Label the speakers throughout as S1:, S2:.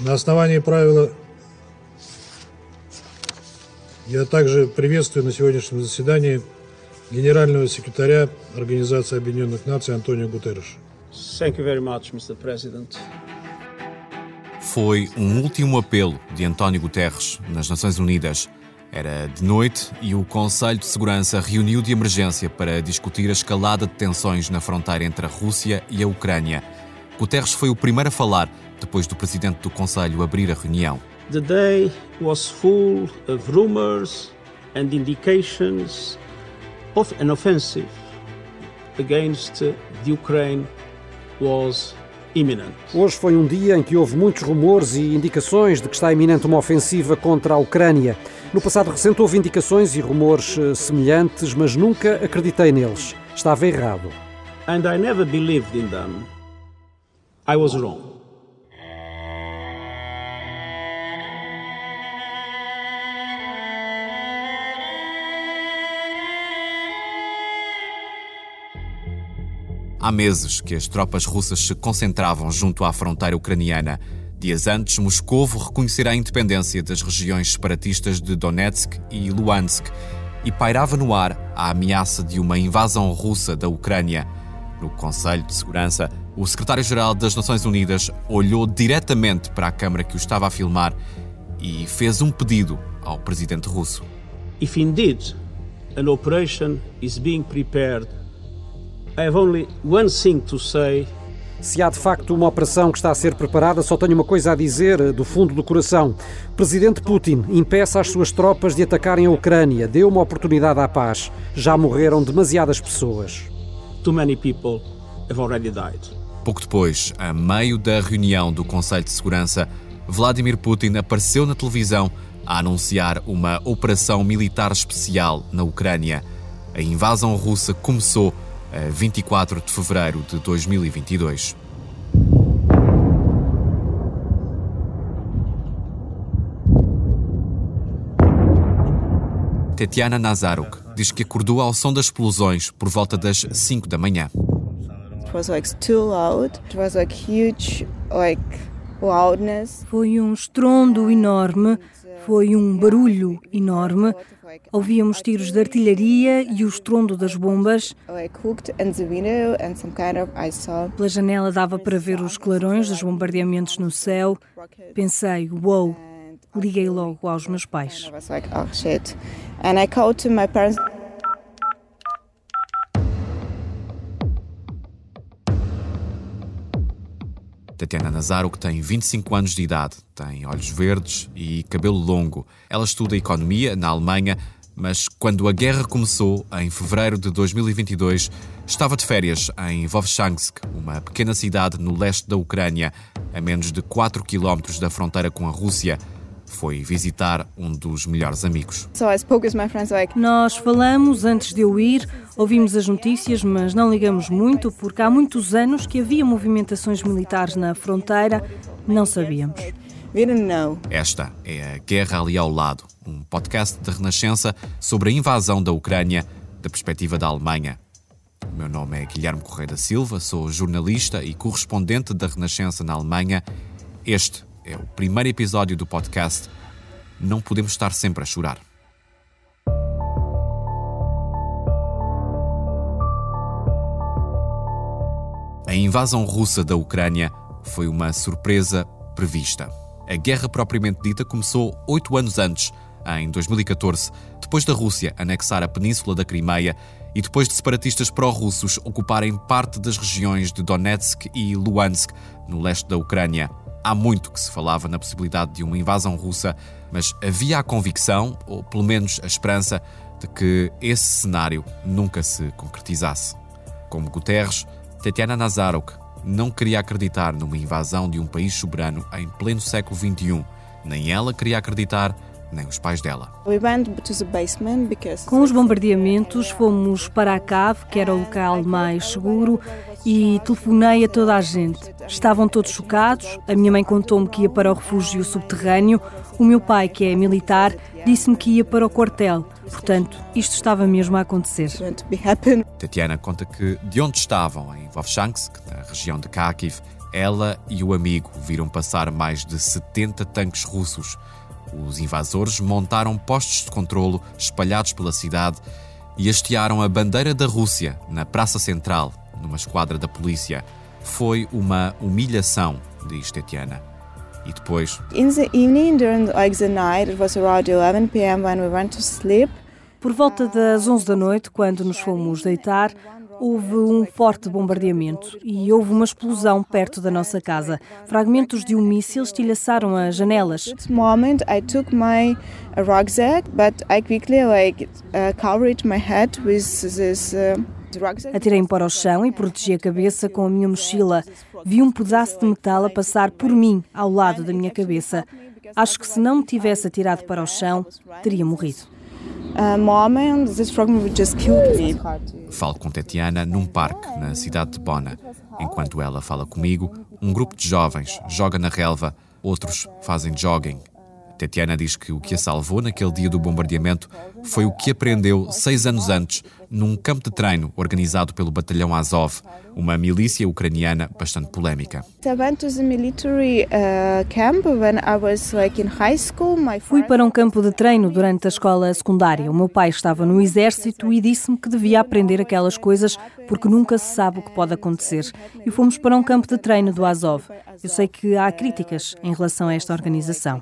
S1: На основании правила я также приветствую на сегодняшнем заседании генерального секретаря Организации Объединенных Наций Антонио Гутерреша.
S2: Thank you very much, Mr. President.
S3: Foi um último apelo de António Guterres nas Nações Unidas. Era de noite e o Conselho de Segurança reuniu de emergência para discutir a escalada de tensões na fronteira entre a Rússia e a Ucrânia. Guterres foi o primeiro a falar depois do presidente do Conselho abrir a reunião.
S2: The day was full of rumors and indications of an offensive against the Ukraine was imminent.
S4: Hoje foi um dia em que houve muitos rumores e indicações de que está iminente uma ofensiva contra a Ucrânia. No passado recente houve indicações e rumores eh, semelhantes, mas nunca acreditei neles. Estava errado.
S2: And I never believed in them. I was wrong.
S3: Há meses que as tropas russas se concentravam junto à fronteira ucraniana. Dias antes, Moscovo reconhecerá a independência das regiões separatistas de Donetsk e Luhansk e pairava no ar a ameaça de uma invasão russa da Ucrânia. No Conselho de Segurança, o secretário-geral das Nações Unidas olhou diretamente para a câmara que o estava a filmar e fez um pedido ao presidente russo.
S2: If indeed an operation is being prepared,
S4: Se há de facto uma operação que está a ser preparada, só tenho uma coisa a dizer eh, do fundo do coração. Presidente Putin, impeça as suas tropas de atacarem a Ucrânia. Dê uma oportunidade à paz. Já morreram demasiadas pessoas.
S2: too many people have already died.
S3: Pouco depois, a meio da reunião do Conselho de Segurança, Vladimir Putin apareceu na televisão a anunciar uma operação militar especial na Ucrânia. A invasão russa começou a 24 de fevereiro de 2022. Tetiana Nazaruk diz que acordou ao som das explosões por volta das 5 da manhã.
S5: It was like too loud. It was like huge, like.
S6: Foi um estrondo enorme, foi um barulho enorme. Ouvíamos tiros de artilharia e o estrondo das bombas.
S5: Saw.
S6: Pela janela dava para ver os clarões dos bombardeamentos no céu. Pensei, uou, wow. liguei logo aos meus pais.
S5: Was like, oh shit. And I called to my parents.
S3: Tatiana Nazaro, que tem 25 anos de idade, tem olhos verdes e cabelo longo. Ela estuda economia na Alemanha, mas quando a guerra começou, em fevereiro de 2022, estava de férias em Vovchansk, uma pequena cidade no leste da Ucrânia, a menos de 4 quilómetros da fronteira com a Rússia. Foi visitar um dos melhores amigos.
S6: Nós falamos antes de eu ir, ouvimos as notícias, mas não ligamos muito porque há muitos anos que havia movimentações militares na fronteira, não sabíamos.
S3: Esta é a Guerra Ali ao Lado, um podcast de Renascença sobre a invasão da Ucrânia da perspectiva da Alemanha. O meu nome é Guilherme Correia da Silva, sou jornalista e correspondente da Renascença na Alemanha. Este é o primeiro episódio do podcast Não Podemos Estar Sempre a Chorar. A invasão russa da Ucrânia foi uma surpresa prevista. A guerra propriamente dita começou oito anos antes, em 2014, depois da Rússia anexar a península da Crimeia e depois de separatistas pró-russos ocuparem parte das regiões de Donetsk e Luhansk, no leste da Ucrânia. Há muito que se falava na possibilidade de uma invasão russa, mas havia a convicção, ou pelo menos a esperança, de que esse cenário nunca se concretizasse. Como Guterres, Tatiana Nazaruk não queria acreditar numa invasão de um país soberano em pleno século XXI. Nem ela queria acreditar, nem os pais dela.
S6: Com os bombardeamentos, fomos para a cave, que era o local mais seguro, e telefonei a toda a gente. Estavam todos chocados. A minha mãe contou-me que ia para o refúgio subterrâneo. O meu pai, que é militar, disse-me que ia para o quartel. Portanto, isto estava mesmo a acontecer.
S3: Tatiana conta que de onde estavam, em Vovchansk, na região de Kharkiv, Ela e o amigo viram passar mais de 70 tanques russos. Os invasores montaram postos de controlo espalhados pela cidade e hastearam a bandeira da Rússia na Praça Central, numa esquadra da polícia. Foi uma humilhação, diz Tetiana. E depois.
S5: In the evening, during like the night, it was around 11 p.m. when we went to sleep.
S6: Por volta das 11 da noite, quando nos fomos deitar, houve um forte bombardeamento e houve uma explosão perto da nossa casa. Fragmentos de um míssil estilhaçaram as janelas.
S5: At that moment, I took my rucksack, but I quickly like uh, covered my head with this uh.
S6: Atirei-me para o chão e protegi a cabeça com a minha mochila. Vi um pedaço de metal a passar por mim, ao lado da minha cabeça. Acho que se não me tivesse atirado para o chão, teria morrido.
S3: Falo com Tetiana num parque na cidade de Bona. Enquanto ela fala comigo, um grupo de jovens joga na relva, outros fazem jogging. Tetiana diz que o que a salvou naquele dia do bombardeamento foi o que aprendeu seis anos antes num campo de treino organizado pelo Batalhão Azov, uma milícia ucraniana bastante polémica.
S5: I went to the military uh, camp when I was like in high school. My
S6: Fui para um campo de treino durante a escola secundária. O meu pai estava no exército e disse-me que devia aprender aquelas coisas porque nunca se sabe o que pode acontecer. E fomos para um campo de treino do Azov. Eu sei que há críticas em relação a esta organização.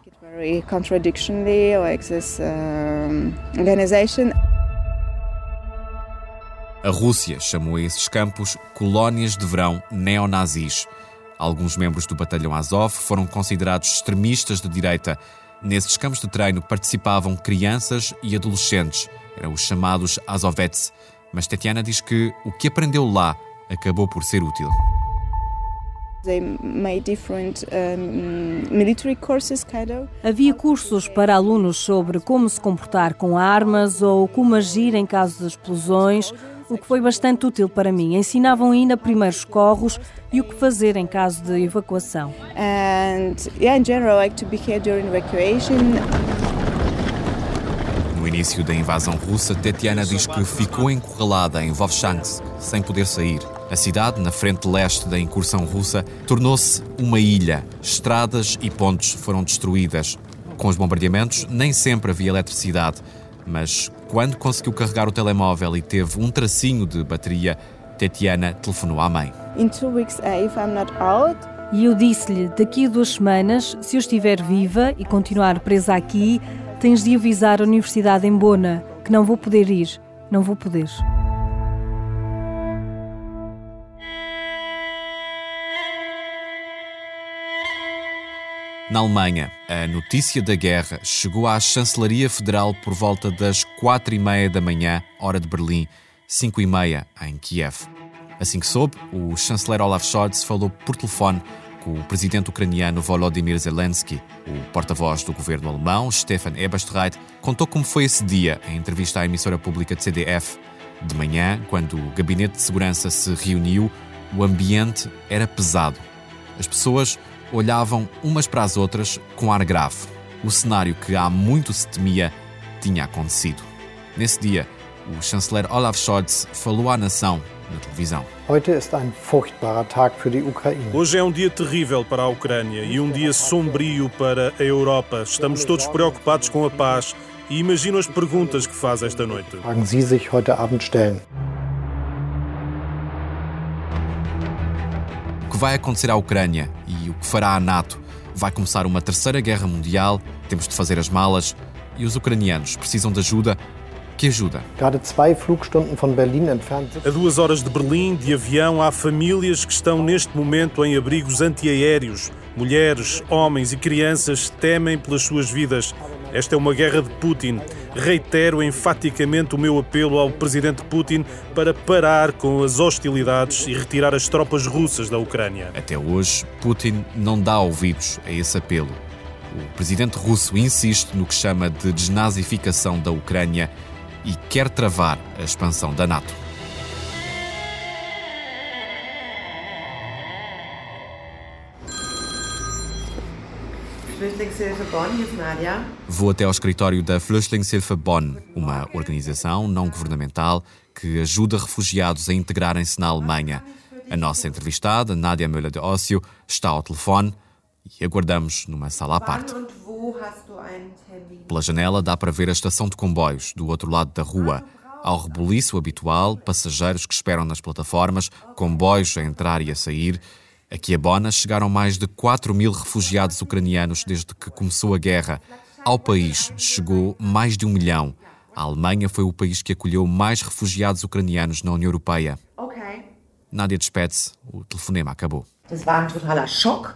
S3: A Rússia chamou a esses campos colónias de verão neonazis. Alguns membros do batalhão Azov foram considerados extremistas de direita. Nesses campos de treino participavam crianças e adolescentes, eram os chamados Azovets. Mas Tetiana diz que o que aprendeu lá acabou por ser útil.
S6: Havia cursos para alunos sobre como se comportar com armas ou como agir em caso de explosões, o que foi bastante útil para mim. Ensinavam ainda primeiros corros e o que fazer em caso de evacuação.
S5: And yeah, in general, like to be here during evacuation.
S3: No início da invasão russa, Tetiana diz que ficou encurralada em Vovchansk, sem poder sair. A cidade, na frente leste da incursão russa, tornou-se uma ilha. Estradas e pontes foram destruídas. Com os bombardeamentos, nem sempre havia eletricidade. Mas quando conseguiu carregar o telemóvel e teve um tracinho de bateria, Tetiana telefonou à mãe.
S5: In two weeks, if I'm not out,
S6: E eu disse-lhe: daqui a duas semanas, se eu estiver viva e continuar presa aqui, tens de avisar a universidade em Bona que não vou poder ir. Não vou poder.
S3: Na Alemanha, a notícia da guerra chegou à Chancelaria Federal por volta das quatro e meia da manhã, hora de Berlim, cinco e meia em Kiev. Assim que soube, o chanceler Olaf Scholz falou por telefone com o presidente ucraniano Volodymyr Zelensky. O porta-voz do governo alemão, Stefan Eberstreit, contou como foi esse dia em entrevista à emissora pública de CDF. De manhã, quando o gabinete de segurança se reuniu, o ambiente era pesado. As pessoas olhavam umas para as outras com ar grave. O cenário que há muito se temia tinha acontecido. Nesse dia, o chanceler Olaf Scholz falou à nação na televisão.
S7: Heute ist ein furchtbarer Tag für die Ukraine.
S8: Hoje é um dia terrível para a Ucrânia e um dia sombrio para a Europa. Estamos todos preocupados com a paz e imagino as perguntas que faz esta noite.
S3: O que vai acontecer à Ucrânia que fará a NATO? Vai começar uma terceira guerra mundial, temos de fazer as malas e os ucranianos precisam de ajuda. Que ajuda?
S8: A duas horas de Berlim, de avião, há famílias que estão neste momento em abrigos antiaéreos. Mulheres, homens e crianças temem pelas suas vidas. Esta é uma guerra de Putin. Reitero enfaticamente o meu apelo ao presidente Putin para parar com as hostilidades e retirar as tropas russas da Ucrânia.
S3: Até hoje, Putin não dá ouvidos a esse apelo. O presidente russo insiste no que chama de desnazificação da Ucrânia e quer travar a expansão da NATO.
S9: Flüchtlingshilfe Bonn.
S3: Vou até ao escritório da Flüchtlingshilfe Bonn, uma organização não governamental que ajuda refugiados a integrarem-se na Alemanha. A nossa entrevistada, Nádia Müller de Ócio, está ao telefone e aguardamos numa sala à parte. Pela janela dá para ver a estação de comboios do outro lado da rua. Ao rebuliço habitual, passageiros que esperam nas plataformas, comboios a entrar e a sair. Aqui a Bona chegaram mais de 4 mil refugiados ucranianos desde que começou a guerra. Ao país chegou mais de um milhão. A Alemanha foi o país que acolheu mais refugiados ucranianos na União Europeia.
S9: Okay.
S3: Nádia despede-se, o telefonema acabou.
S9: Das war ein totaler Schock.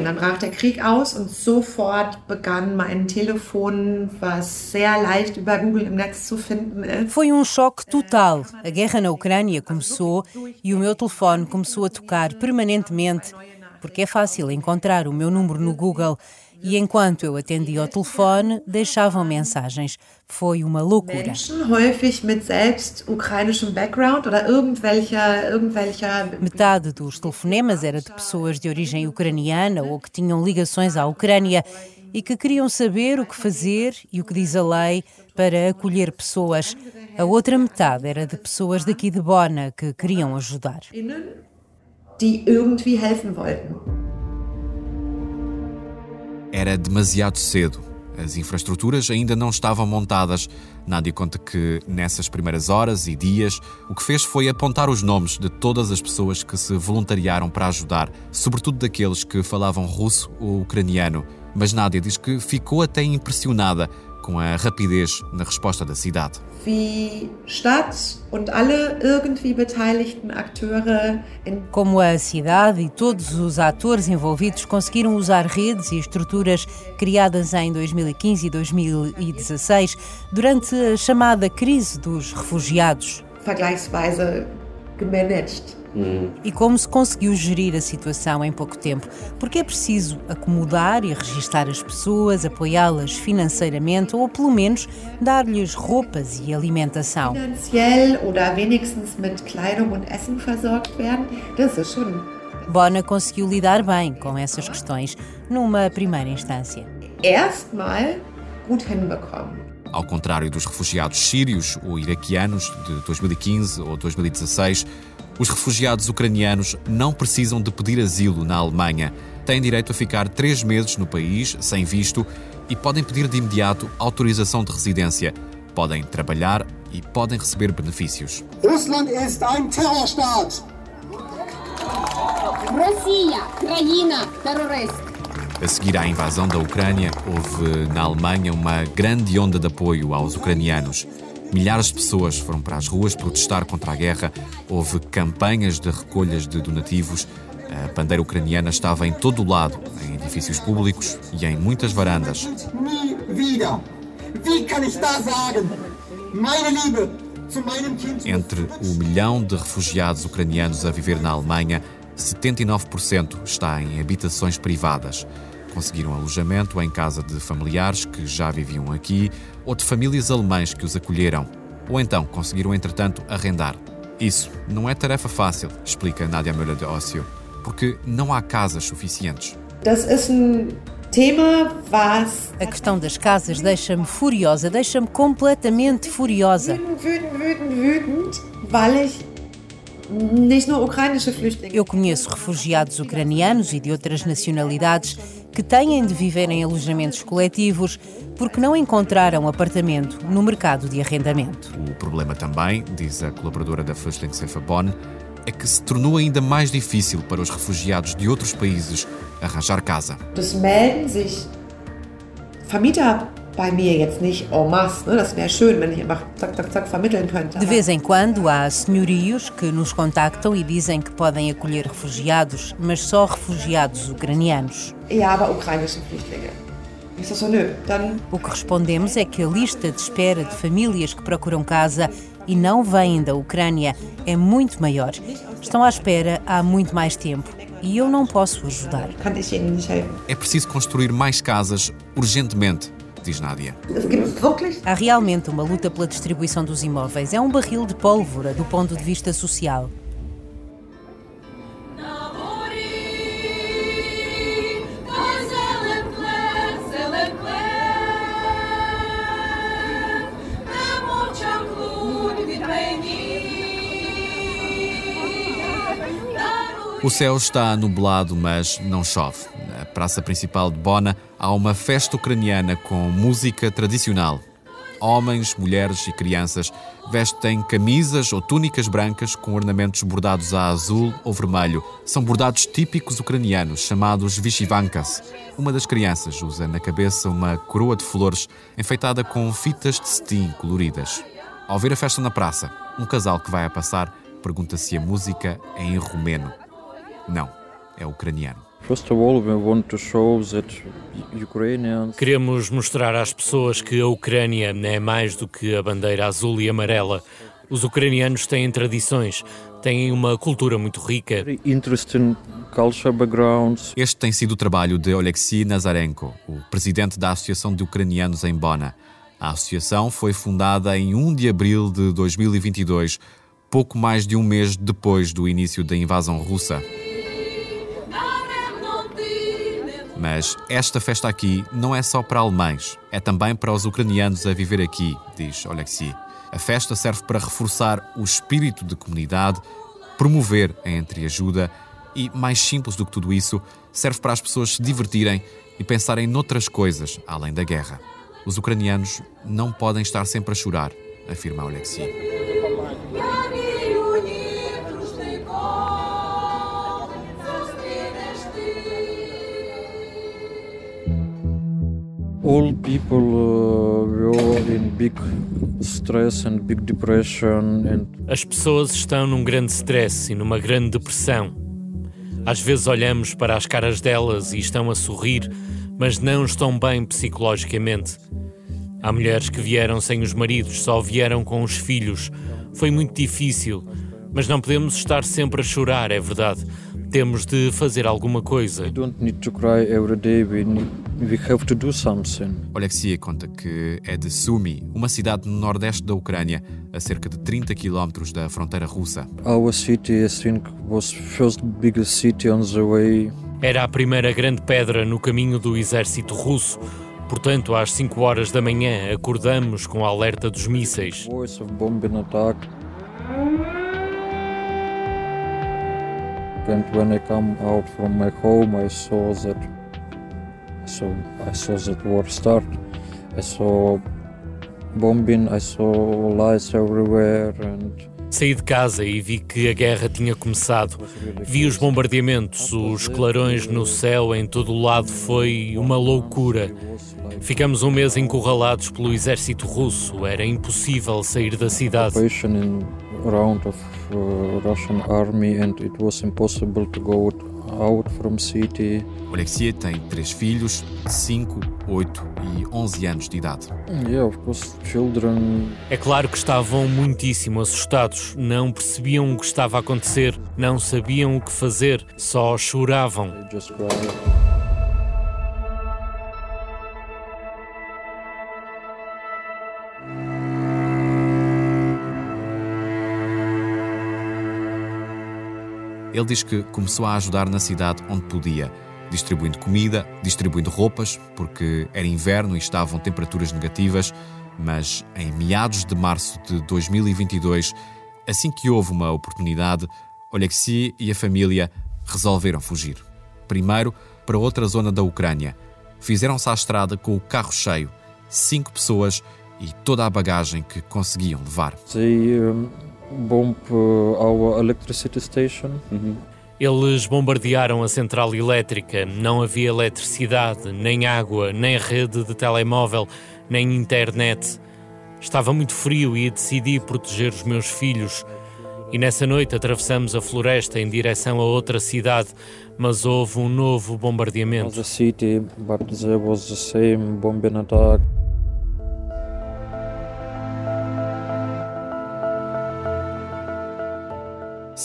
S9: Und dann brach der Krieg aus und sofort begann mein Telefon, was sehr leicht über Google im Netz zu finden ist.
S10: Foi um choque total. A guerra na Ucrânia começou e o meu telefone começou a tocar permanentemente, porque é fácil encontrar o meu número no Google. E enquanto eu atendia ao telefone, deixavam mensagens. Foi uma loucura.
S9: Menschen häufig mit selbst ukrainischem Background oder irgendwelcher, irgendwelcher
S10: Metade dos telefonemas era de pessoas de origem ucraniana ou que tinham ligações à Ucrânia e que queriam saber o que fazer e o que diz a lei para acolher pessoas. A outra metade era de pessoas daqui de Bona que queriam ajudar.
S9: die irgendwie helfen wollten.
S3: Era demasiado cedo. As infraestruturas ainda não estavam montadas. Nádia conta que, nessas primeiras horas e dias, o que fez foi apontar os nomes de todas as pessoas que se voluntariaram para ajudar, sobretudo daqueles que falavam russo ou ucraniano. Mas Nádia diz que ficou até impressionada com a rapidez na resposta da cidade.
S10: Como a cidade e todos os atores envolvidos conseguiram usar redes e estruturas criadas em 2015 e 2016 durante a chamada crise dos refugiados.
S9: vergleichsweise gemanagt.
S10: E como se conseguiu gerir a situação em pouco tempo? Porque é preciso acomodar e registar as pessoas, apoiá-las financeiramente ou pelo menos dar-lhes roupas e alimentação.
S9: Finanziell oder wenigstens mit Kleidung und Essen versorgt werden, das ist schon
S10: Bona conseguiu lidar bem com essas questões numa primeira instância.
S9: erstmal gut hinbekommen.
S3: Ao contrário dos refugiados sírios ou iraquianos de 2015 ou 2016, os refugiados ucranianos não precisam de pedir asilo na Alemanha. Têm direito a ficar três meses no país, sem visto, e podem pedir de imediato autorização de residência. Podem trabalhar e podem receber benefícios. A seguir à invasão da Ucrânia, houve na Alemanha uma grande onda de apoio aos ucranianos. Milhares de pessoas foram para as ruas protestar contra a guerra, houve campanhas de recolhas de donativos. A bandeira ucraniana estava em todo o lado, em edifícios públicos e em muitas varandas.
S11: Nie wieder. Wie kann ich da sagen? Meine Liebe zu meinem Kind.
S3: Entre o milhão de refugiados ucranianos a viver na Alemanha, 79% está em habitações privadas. Conseguiram alojamento em casa de familiares que já viviam aqui ou de famílias alemãs que os acolheram. Ou então conseguiram, entretanto, arrendar. Isso não é tarefa fácil, explica Nádia Müller de Ócio, porque não há casas suficientes.
S10: A questão das casas deixa-me furiosa, deixa-me completamente furiosa. Eu conheço refugiados ucranianos e de outras nacionalidades que têm de viver em alojamentos coletivos porque não encontraram apartamento no mercado de arrendamento.
S3: O problema também, diz a colaboradora da Flüchtlingshilfe Bonn, é que se tornou ainda mais difícil para os refugiados de outros países arranjar casa.
S9: Das melden sich Vermieter bei mir jetzt nicht en masse. Ne? Das wäre schön, wenn ich einfach zack, zack, zack vermitteln könnte.
S10: De vez em quando há senhorios que nos contactam e dizem que podem acolher refugiados, mas só refugiados ucranianos.
S9: Ja, aber ukrainische Flüchtlinge.
S10: O que respondemos é que a lista de espera de famílias que procuram casa e não vêm da Ucrânia é muito maior. Estão à espera há muito mais tempo e eu não posso ajudar.
S3: É preciso construir mais casas urgentemente, diz Nádia.
S10: Há realmente uma luta pela distribuição dos imóveis. É um barril de pólvora do ponto de vista social.
S3: O céu está nublado, mas não chove. Na praça principal de Bona há uma festa ucraniana com música tradicional. Homens, mulheres e crianças vestem camisas ou túnicas brancas com ornamentos bordados a azul ou vermelho. São bordados típicos ucranianos, chamados vishivankas. Uma das crianças usa na cabeça uma coroa de flores enfeitada com fitas de cetim coloridas. Ao ver a festa na praça, um casal que vai a passar pergunta se a música é em romeno. Não, é ucraniano.
S12: Queremos mostrar às pessoas que a Ucrânia é mais do que a bandeira azul e amarela. Os ucranianos têm tradições, têm uma cultura muito rica.
S3: Este tem sido o trabalho de Oleksiy Nazarenko, o presidente da Associação de Ucranianos em Bona. A associação foi fundada em 1 de abril de 2022, pouco mais de um mês depois do início da invasão russa. Mas esta festa aqui não é só para alemães, é também para os ucranianos a viver aqui, diz Oleksiy. A festa serve para reforçar o espírito de comunidade, promover a entreajuda e, mais simples do que tudo isso, serve para as pessoas se divertirem e pensarem noutras coisas além da guerra. Os ucranianos não podem estar sempre a chorar, afirma Oleksiy.
S13: All people uh, in big stress and big depression and
S12: As pessoas estão num grande stress e numa grande depressão. Às vezes olhamos para as caras delas e estão a sorrir, mas não estão bem psicologicamente. Há mulheres que vieram sem os maridos, só vieram com os filhos. Foi muito difícil, mas não podemos estar sempre a chorar, é verdade. Temos de fazer alguma coisa.
S13: we don't need to cry every day we need, we have to do something
S3: Oleksiy conta que é de Sumy, uma cidade no nordeste da Ucrânia, a cerca de 30 quilómetros da fronteira russa.
S13: our city i think was first biggest city on the way
S12: Era a primeira grande pedra no caminho do exército russo. Portanto, às 5 horas da manhã, acordamos com o alerta dos mísseis.
S13: voice of bombing attack and when i come out from my home i saw that so i saw that war start i saw bombing i saw lights everywhere and
S12: Saí de casa e vi que a guerra tinha começado. Vi os bombardeamentos, os clarões no céu em todo o lado. Foi uma loucura. Ficamos um mês encurralados pelo exército russo. Era impossível sair da cidade.
S13: Round of uh, Russian army and it was impossible to go out from city.
S3: Oleksiy tem três filhos, 5, 8 e 11 anos de idade.
S13: Yeah, of course, children.
S12: É claro que estavam muitíssimo assustados. Não percebiam o que estava a acontecer, não sabiam o que fazer, só choravam.
S3: Ele diz que começou a ajudar na cidade onde podia, distribuindo comida, distribuindo roupas, porque era inverno e estavam temperaturas negativas, mas em meados de março de 2022, assim que houve uma oportunidade, Oleksiy e a família resolveram fugir. Primeiro para outra zona da Ucrânia. Fizeram-se à estrada com o carro cheio, cinco pessoas e toda a bagagem que conseguiam levar.
S13: They um, bomb uh, our electricity station.
S12: Eles bombardearam a central elétrica. Não havia eletricidade, nem água, nem rede de telemóvel, nem internet. Estava muito frio e decidi proteger os meus filhos. E nessa noite atravessamos a floresta em direção a outra cidade, mas houve um novo bombardeamento.
S13: The city, but there was the same bombing attack.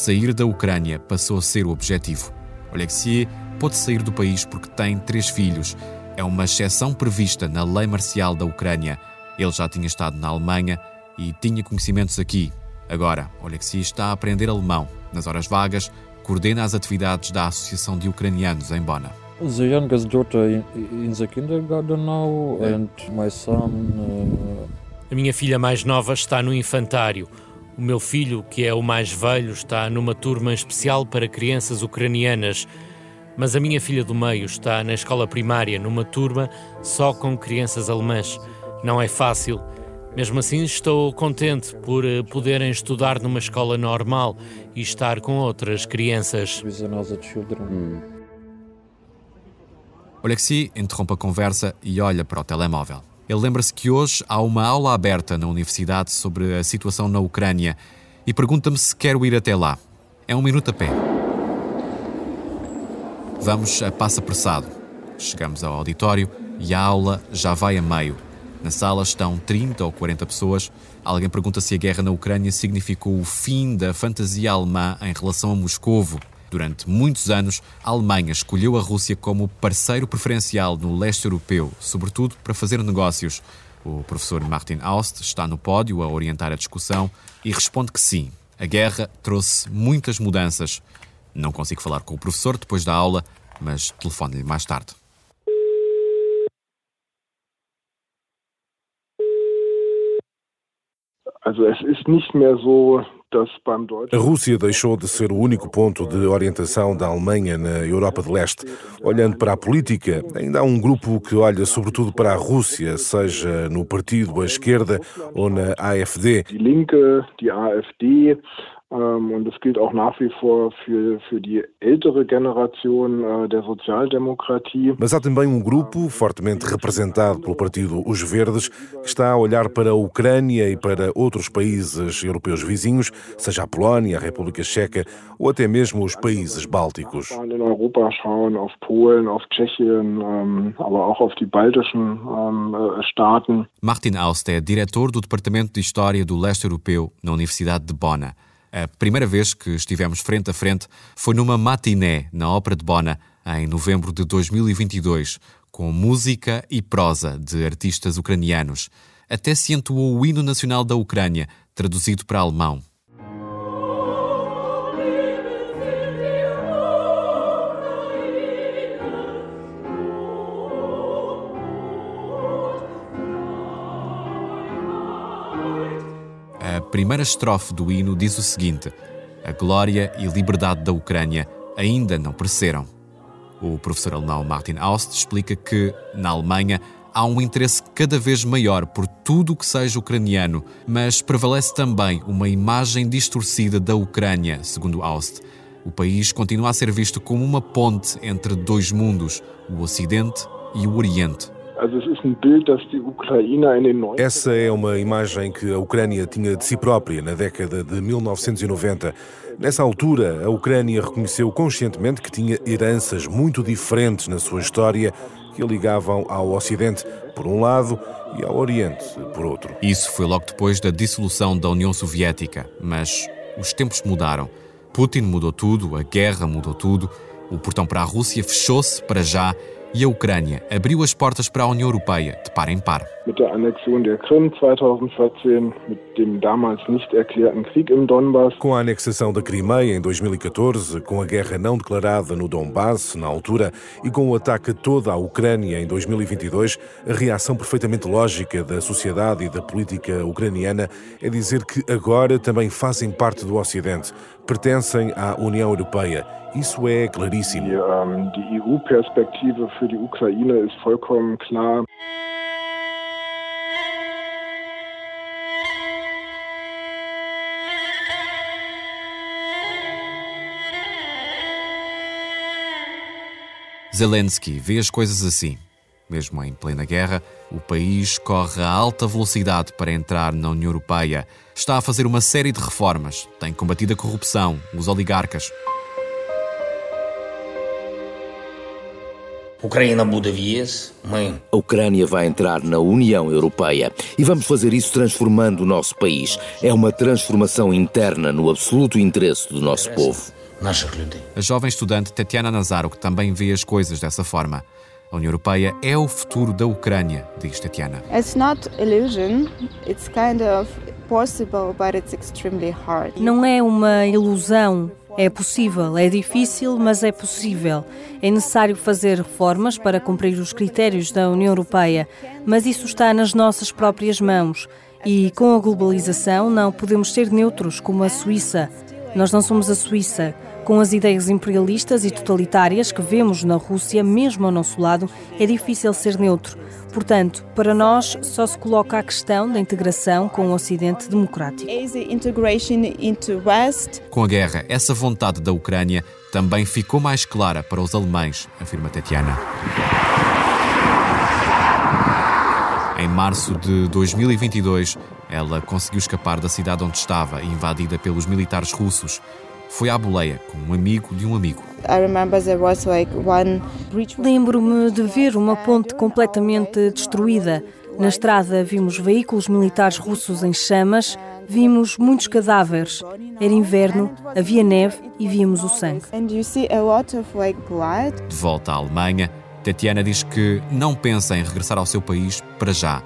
S3: Sair da Ucrânia passou a ser o objetivo. Oleksiy pôde sair do país porque tem três filhos. É uma exceção prevista na lei marcial da Ucrânia. Ele já tinha estado na Alemanha e tinha conhecimentos aqui. Agora, Oleksiy está a aprender alemão. Nas horas vagas, coordena as atividades da Associação de Ucranianos em Bona.
S13: The youngest daughter in, in the kindergarten now, and my son. Uh,
S12: A minha filha mais nova está no infantário. O meu filho, que é o mais velho, está numa turma especial para crianças ucranianas. Mas a minha filha do meio está na escola primária, numa turma só com crianças alemãs. Não é fácil. Mesmo assim, estou contente por eh, poderem estudar numa escola normal e estar com outras crianças.
S3: Alexei interrompe a conversa e olha para o telemóvel. Ele lembra-se que hoje há uma aula aberta na universidade sobre a situação na Ucrânia e pergunta-me se quero ir até lá. É um minuto a pé. Vamos a passo apressado. Chegamos ao auditório e a aula já vai a meio. Na sala estão 30 ou 40 pessoas. Alguém pergunta se a guerra na Ucrânia significou o fim da fantasia alemã em relação a Moscovo. Durante muitos anos, a Alemanha escolheu a Rússia como parceiro preferencial no leste europeu, sobretudo para fazer negócios. O professor Martin Aust está no pódio a orientar a discussão e responde que sim, a guerra trouxe muitas mudanças. Não consigo falar com o professor depois da aula, mas telefone-lhe mais tarde.
S14: Also es ist nicht mehr so A Rússia deixou de ser o único ponto de orientação da Alemanha na Europa de Leste. Olhando para a política, ainda há um grupo que olha sobretudo para a Rússia, seja no partido à esquerda ou na AfD.
S15: Die Linke, die AfD, Ähm, und das gilt auch nach wie vor für, für die ältere Generation äh, der Sozialdemokratie.
S14: Mas há também um grupo fortemente representado pelo partido Os Verdes que está a olhar para a Ucrânia e para outros países europeus vizinhos, seja a Polónia, a República Checa ou até mesmo os países bálticos.
S15: In Europa schauen auf Polen, auf Tschechien, ähm, aber auch auf die baltischen ähm, äh, Staaten.
S3: Martin Aust é diretor do Departamento de História do Leste Europeu na Universidade de Bona. A primeira vez que estivemos frente a frente foi numa matiné na Ópera de Bona, em novembro de 2022, com música e prosa de artistas ucranianos. Até se entoou o hino nacional da Ucrânia, traduzido para alemão. Primeira estrofe do hino diz o seguinte: A glória e liberdade da Ucrânia ainda não pereceram. O professor alemão Martin Aust explica que, na Alemanha, há um interesse cada vez maior por tudo o que seja ucraniano, mas prevalece também uma imagem distorcida da Ucrânia, segundo Aust. O país continua a ser visto como uma ponte entre dois mundos, o Ocidente e o Oriente.
S14: Essa é uma imagem que a Ucrânia tinha de si própria na década de 1990. Nessa altura, a Ucrânia reconheceu conscientemente que tinha heranças muito diferentes na sua história que a ligavam ao Ocidente, por um lado, e ao Oriente, por outro.
S3: Isso foi logo depois da dissolução da União Soviética, mas os tempos mudaram. Putin mudou tudo, a guerra mudou tudo, o portão para a Rússia fechou-se para já e a Ucrânia abriu as portas para a União Europeia de par em par.
S15: Mit der Annexion der Krim 2014, mit dem damals nicht erklärten Krieg im Donbass.
S14: Com a anexação da Crimeia em 2014, com a guerra não declarada no Donbass na altura e com o ataque a toda a Ucrânia em 2022, a reação perfeitamente lógica da sociedade e da política ucraniana é dizer que agora também fazem parte do Ocidente, pertencem à União Europeia. Isso é claríssimo.
S15: Die, ähm, die EU-Perspektive für die Ukraine ist vollkommen klar.
S3: Zelensky vê as coisas assim. Mesmo em plena guerra, o país corre a alta velocidade para entrar na União Europeia. Está a fazer uma série de reformas. Tem combatido a corrupção, os oligarcas.
S16: A Ucrânia vai entrar na União Europeia e vamos fazer isso transformando o nosso país. É uma transformação interna no absoluto interesse do nosso povo.
S3: A jovem estudante Tatiana Nazaruk também vê as coisas dessa forma. A União Europeia é o futuro da Ucrânia, diz Tatiana.
S5: It's not illusion, it's kind of possible, but it's extremely hard.
S6: Não é uma ilusão, é possível, é difícil, mas é possível. É necessário fazer reformas para cumprir os critérios da União Europeia, mas isso está nas nossas próprias mãos. E com a globalização não podemos ser neutros como a Suíça. Nós não somos a Suíça. Com as ideias imperialistas e totalitárias que vemos na Rússia, mesmo ao nosso lado, é difícil ser neutro. Portanto, para nós só se coloca a questão da integração com o Ocidente democrático.
S3: Com a guerra, essa vontade da Ucrânia também ficou mais clara para os alemães, afirma Tatiana. Em março de 2022, ela conseguiu escapar da cidade onde estava, invadida pelos militares russos. Foi à boleia com um amigo de um amigo.
S6: Lembro-me de ver uma ponte completamente destruída. Na estrada vimos veículos militares russos em chamas, vimos muitos cadáveres. Era inverno, havia neve e víamos o sangue.
S3: De volta à Alemanha, Tatiana diz que não pensa em regressar ao seu país para já.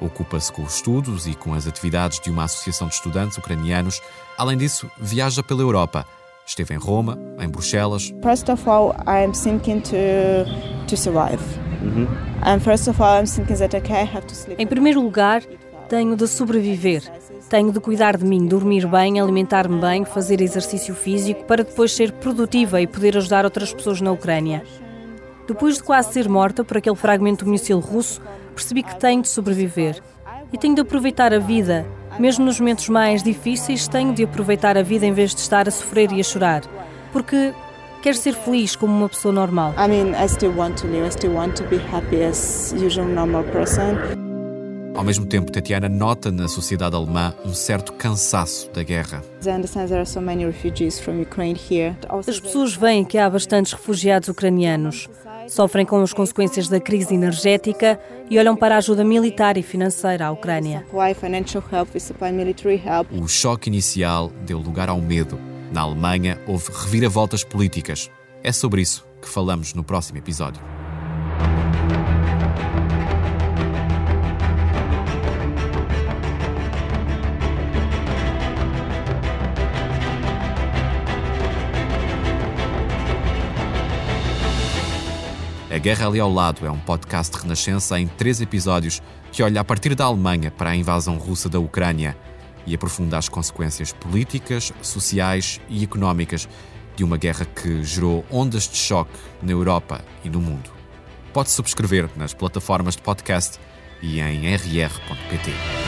S3: Ocupa-se com os estudos e com as atividades de uma associação de estudantes ucranianos. Além disso, viaja pela Europa. Esteve em Roma, em Bruxelas.
S5: First of all, I am thinking to to survive. And first of all, I'm thinking that okay, I have to sleep.
S6: Em primeiro lugar, tenho de sobreviver. Tenho de cuidar de mim, dormir bem, alimentar-me bem, fazer exercício físico para depois ser produtiva e poder ajudar outras pessoas na Ucrânia. Depois de quase ser morta por aquele fragmento do míssil russo, percebi que tenho de sobreviver. E tenho de aproveitar a vida. Mesmo nos momentos mais difíceis, tenho de aproveitar a vida em vez de estar a sofrer e a chorar. Porque quero ser feliz como uma pessoa normal.
S5: I mean, I still want to live. I still want to be happy as usual normal person.
S3: Ao mesmo tempo, Tatiana nota na sociedade alemã um certo cansaço da guerra.
S5: I understand there are so many refugees from Ukraine here.
S6: As pessoas veem que há bastantes refugiados ucranianos. Sofrem com as consequências da crise energética e olham para a ajuda militar e financeira à Ucrânia.
S5: Supply financial help, we supply military help.
S3: O choque inicial deu lugar ao medo. Na Alemanha houve reviravoltas políticas. É sobre isso que falamos no próximo episódio. A Guerra Ali ao Lado é um podcast de renascença em três episódios que olha a partir da Alemanha para a invasão russa da Ucrânia e aprofunda as consequências políticas, sociais e económicas de uma guerra que gerou ondas de choque na Europa e no mundo. Pode subscrever nas plataformas de podcast e em rr.pt.